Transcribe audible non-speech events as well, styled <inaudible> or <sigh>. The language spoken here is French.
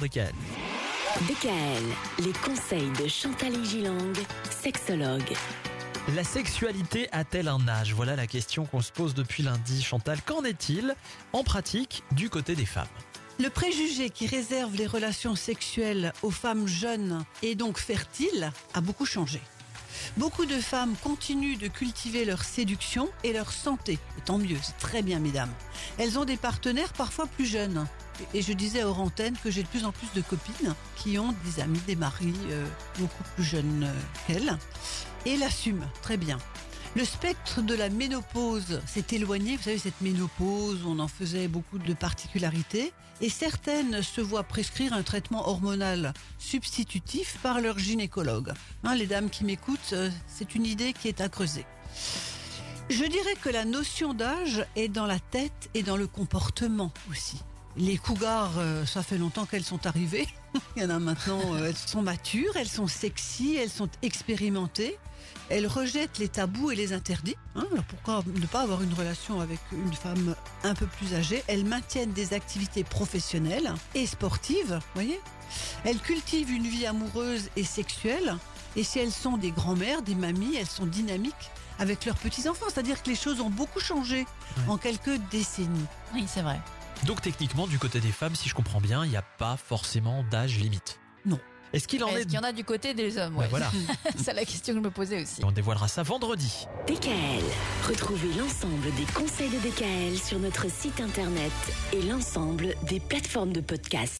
DKL. DKL, les conseils de Chantal Gilang, sexologue. La sexualité a-t-elle un âge? Voilà la question qu'on se pose depuis lundi. Chantal, qu'en est-il en pratique du côté des femmes? Le préjugé qui réserve les relations sexuelles aux femmes jeunes et donc fertiles a beaucoup changé. Beaucoup de femmes continuent de cultiver leur séduction et leur santé. Et tant mieux, c'est très bien, mesdames. Elles ont des partenaires parfois plus jeunes. Et je disais à antenne que j'ai de plus en plus de copines qui ont des amis, des maris euh, beaucoup plus jeunes euh, qu'elles et l'assument très bien. Le spectre de la ménopause s'est éloigné. Vous savez, cette ménopause, on en faisait beaucoup de particularités. Et certaines se voient prescrire un traitement hormonal substitutif par leur gynécologue. Hein, les dames qui m'écoutent, euh, c'est une idée qui est à creuser. Je dirais que la notion d'âge est dans la tête et dans le comportement aussi. Les cougars, euh, ça fait longtemps qu'elles sont arrivées. <laughs> Il y en a maintenant, euh, elles sont matures, elles sont sexy, elles sont expérimentées. Elles rejettent les tabous et les interdits. Hein. alors pourquoi ne pas avoir une relation avec une femme un peu plus âgée? Elles maintiennent des activités professionnelles et sportives, voyez Elles cultivent une vie amoureuse et sexuelle. Et si elles sont des grands-mères, des mamies, elles sont dynamiques avec leurs petits-enfants. C'est-à-dire que les choses ont beaucoup changé en quelques décennies. Oui, c'est vrai. Donc techniquement, du côté des femmes, si je comprends bien, il n'y a pas forcément d'âge limite. Non. Est-ce qu'il en Est-ce est... qu'il y en a du côté des hommes Ouais, voilà. <laughs> C'est la question que je me posais aussi. On dévoilera ça vendredi. DKL, retrouvez l'ensemble des conseils de DKL sur notre site internet et l'ensemble des plateformes de podcast.